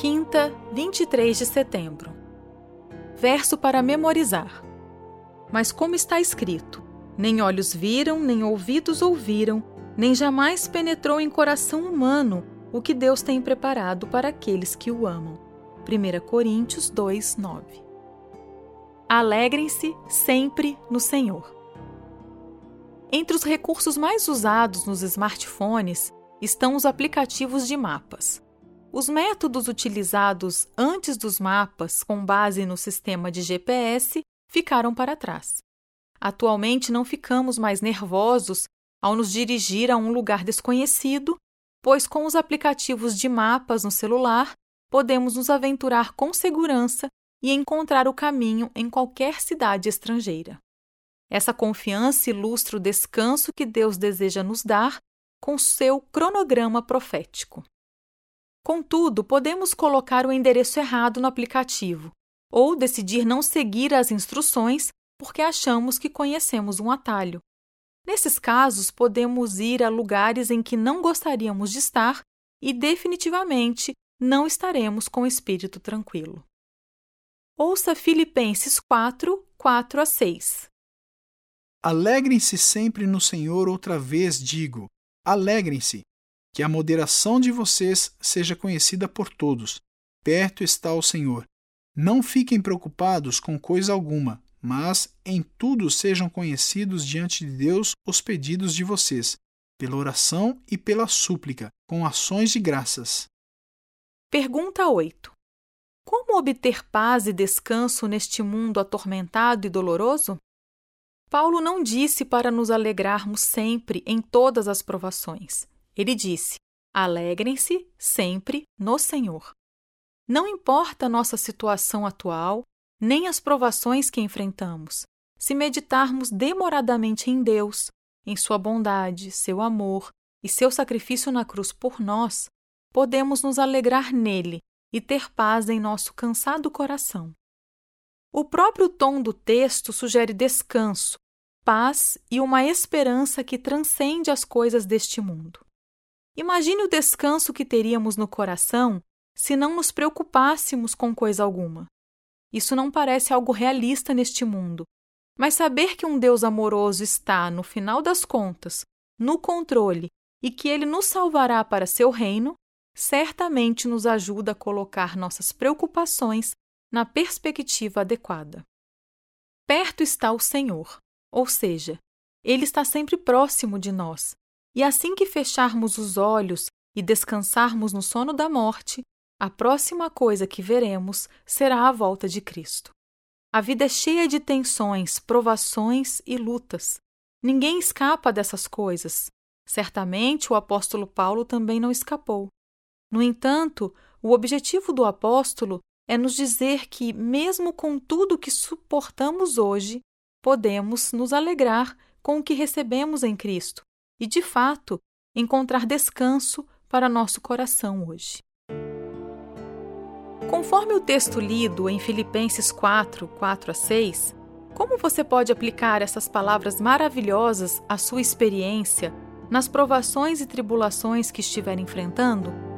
Quinta, 23 de setembro. Verso para memorizar. Mas como está escrito: Nem olhos viram, nem ouvidos ouviram, nem jamais penetrou em coração humano o que Deus tem preparado para aqueles que o amam. 1 Coríntios 2, 9. Alegrem-se sempre no Senhor. Entre os recursos mais usados nos smartphones estão os aplicativos de mapas. Os métodos utilizados antes dos mapas, com base no sistema de GPS, ficaram para trás. Atualmente não ficamos mais nervosos ao nos dirigir a um lugar desconhecido, pois com os aplicativos de mapas no celular podemos nos aventurar com segurança e encontrar o caminho em qualquer cidade estrangeira. Essa confiança ilustra o descanso que Deus deseja nos dar com seu cronograma profético. Contudo, podemos colocar o endereço errado no aplicativo ou decidir não seguir as instruções porque achamos que conhecemos um atalho. Nesses casos, podemos ir a lugares em que não gostaríamos de estar e definitivamente não estaremos com o espírito tranquilo. Ouça Filipenses 4, 4 a 6. Alegrem-se sempre no Senhor, outra vez digo. Alegrem-se. Que a moderação de vocês seja conhecida por todos. Perto está o Senhor. Não fiquem preocupados com coisa alguma, mas em tudo sejam conhecidos diante de Deus os pedidos de vocês, pela oração e pela súplica, com ações de graças. Pergunta 8. Como obter paz e descanso neste mundo atormentado e doloroso? Paulo não disse para nos alegrarmos sempre em todas as provações. Ele disse: Alegrem-se sempre no Senhor. Não importa a nossa situação atual, nem as provações que enfrentamos, se meditarmos demoradamente em Deus, em Sua bondade, seu amor e seu sacrifício na cruz por nós, podemos nos alegrar nele e ter paz em nosso cansado coração. O próprio tom do texto sugere descanso, paz e uma esperança que transcende as coisas deste mundo. Imagine o descanso que teríamos no coração se não nos preocupássemos com coisa alguma. Isso não parece algo realista neste mundo, mas saber que um Deus amoroso está, no final das contas, no controle e que ele nos salvará para seu reino, certamente nos ajuda a colocar nossas preocupações na perspectiva adequada. Perto está o Senhor, ou seja, ele está sempre próximo de nós, e assim que fecharmos os olhos e descansarmos no sono da morte, a próxima coisa que veremos será a volta de Cristo. A vida é cheia de tensões, provações e lutas. Ninguém escapa dessas coisas. Certamente o apóstolo Paulo também não escapou. No entanto, o objetivo do apóstolo é nos dizer que, mesmo com tudo que suportamos hoje, podemos nos alegrar com o que recebemos em Cristo e, de fato, encontrar descanso para nosso coração hoje. Conforme o texto lido em Filipenses 4, 4 a 6, como você pode aplicar essas palavras maravilhosas à sua experiência nas provações e tribulações que estiver enfrentando?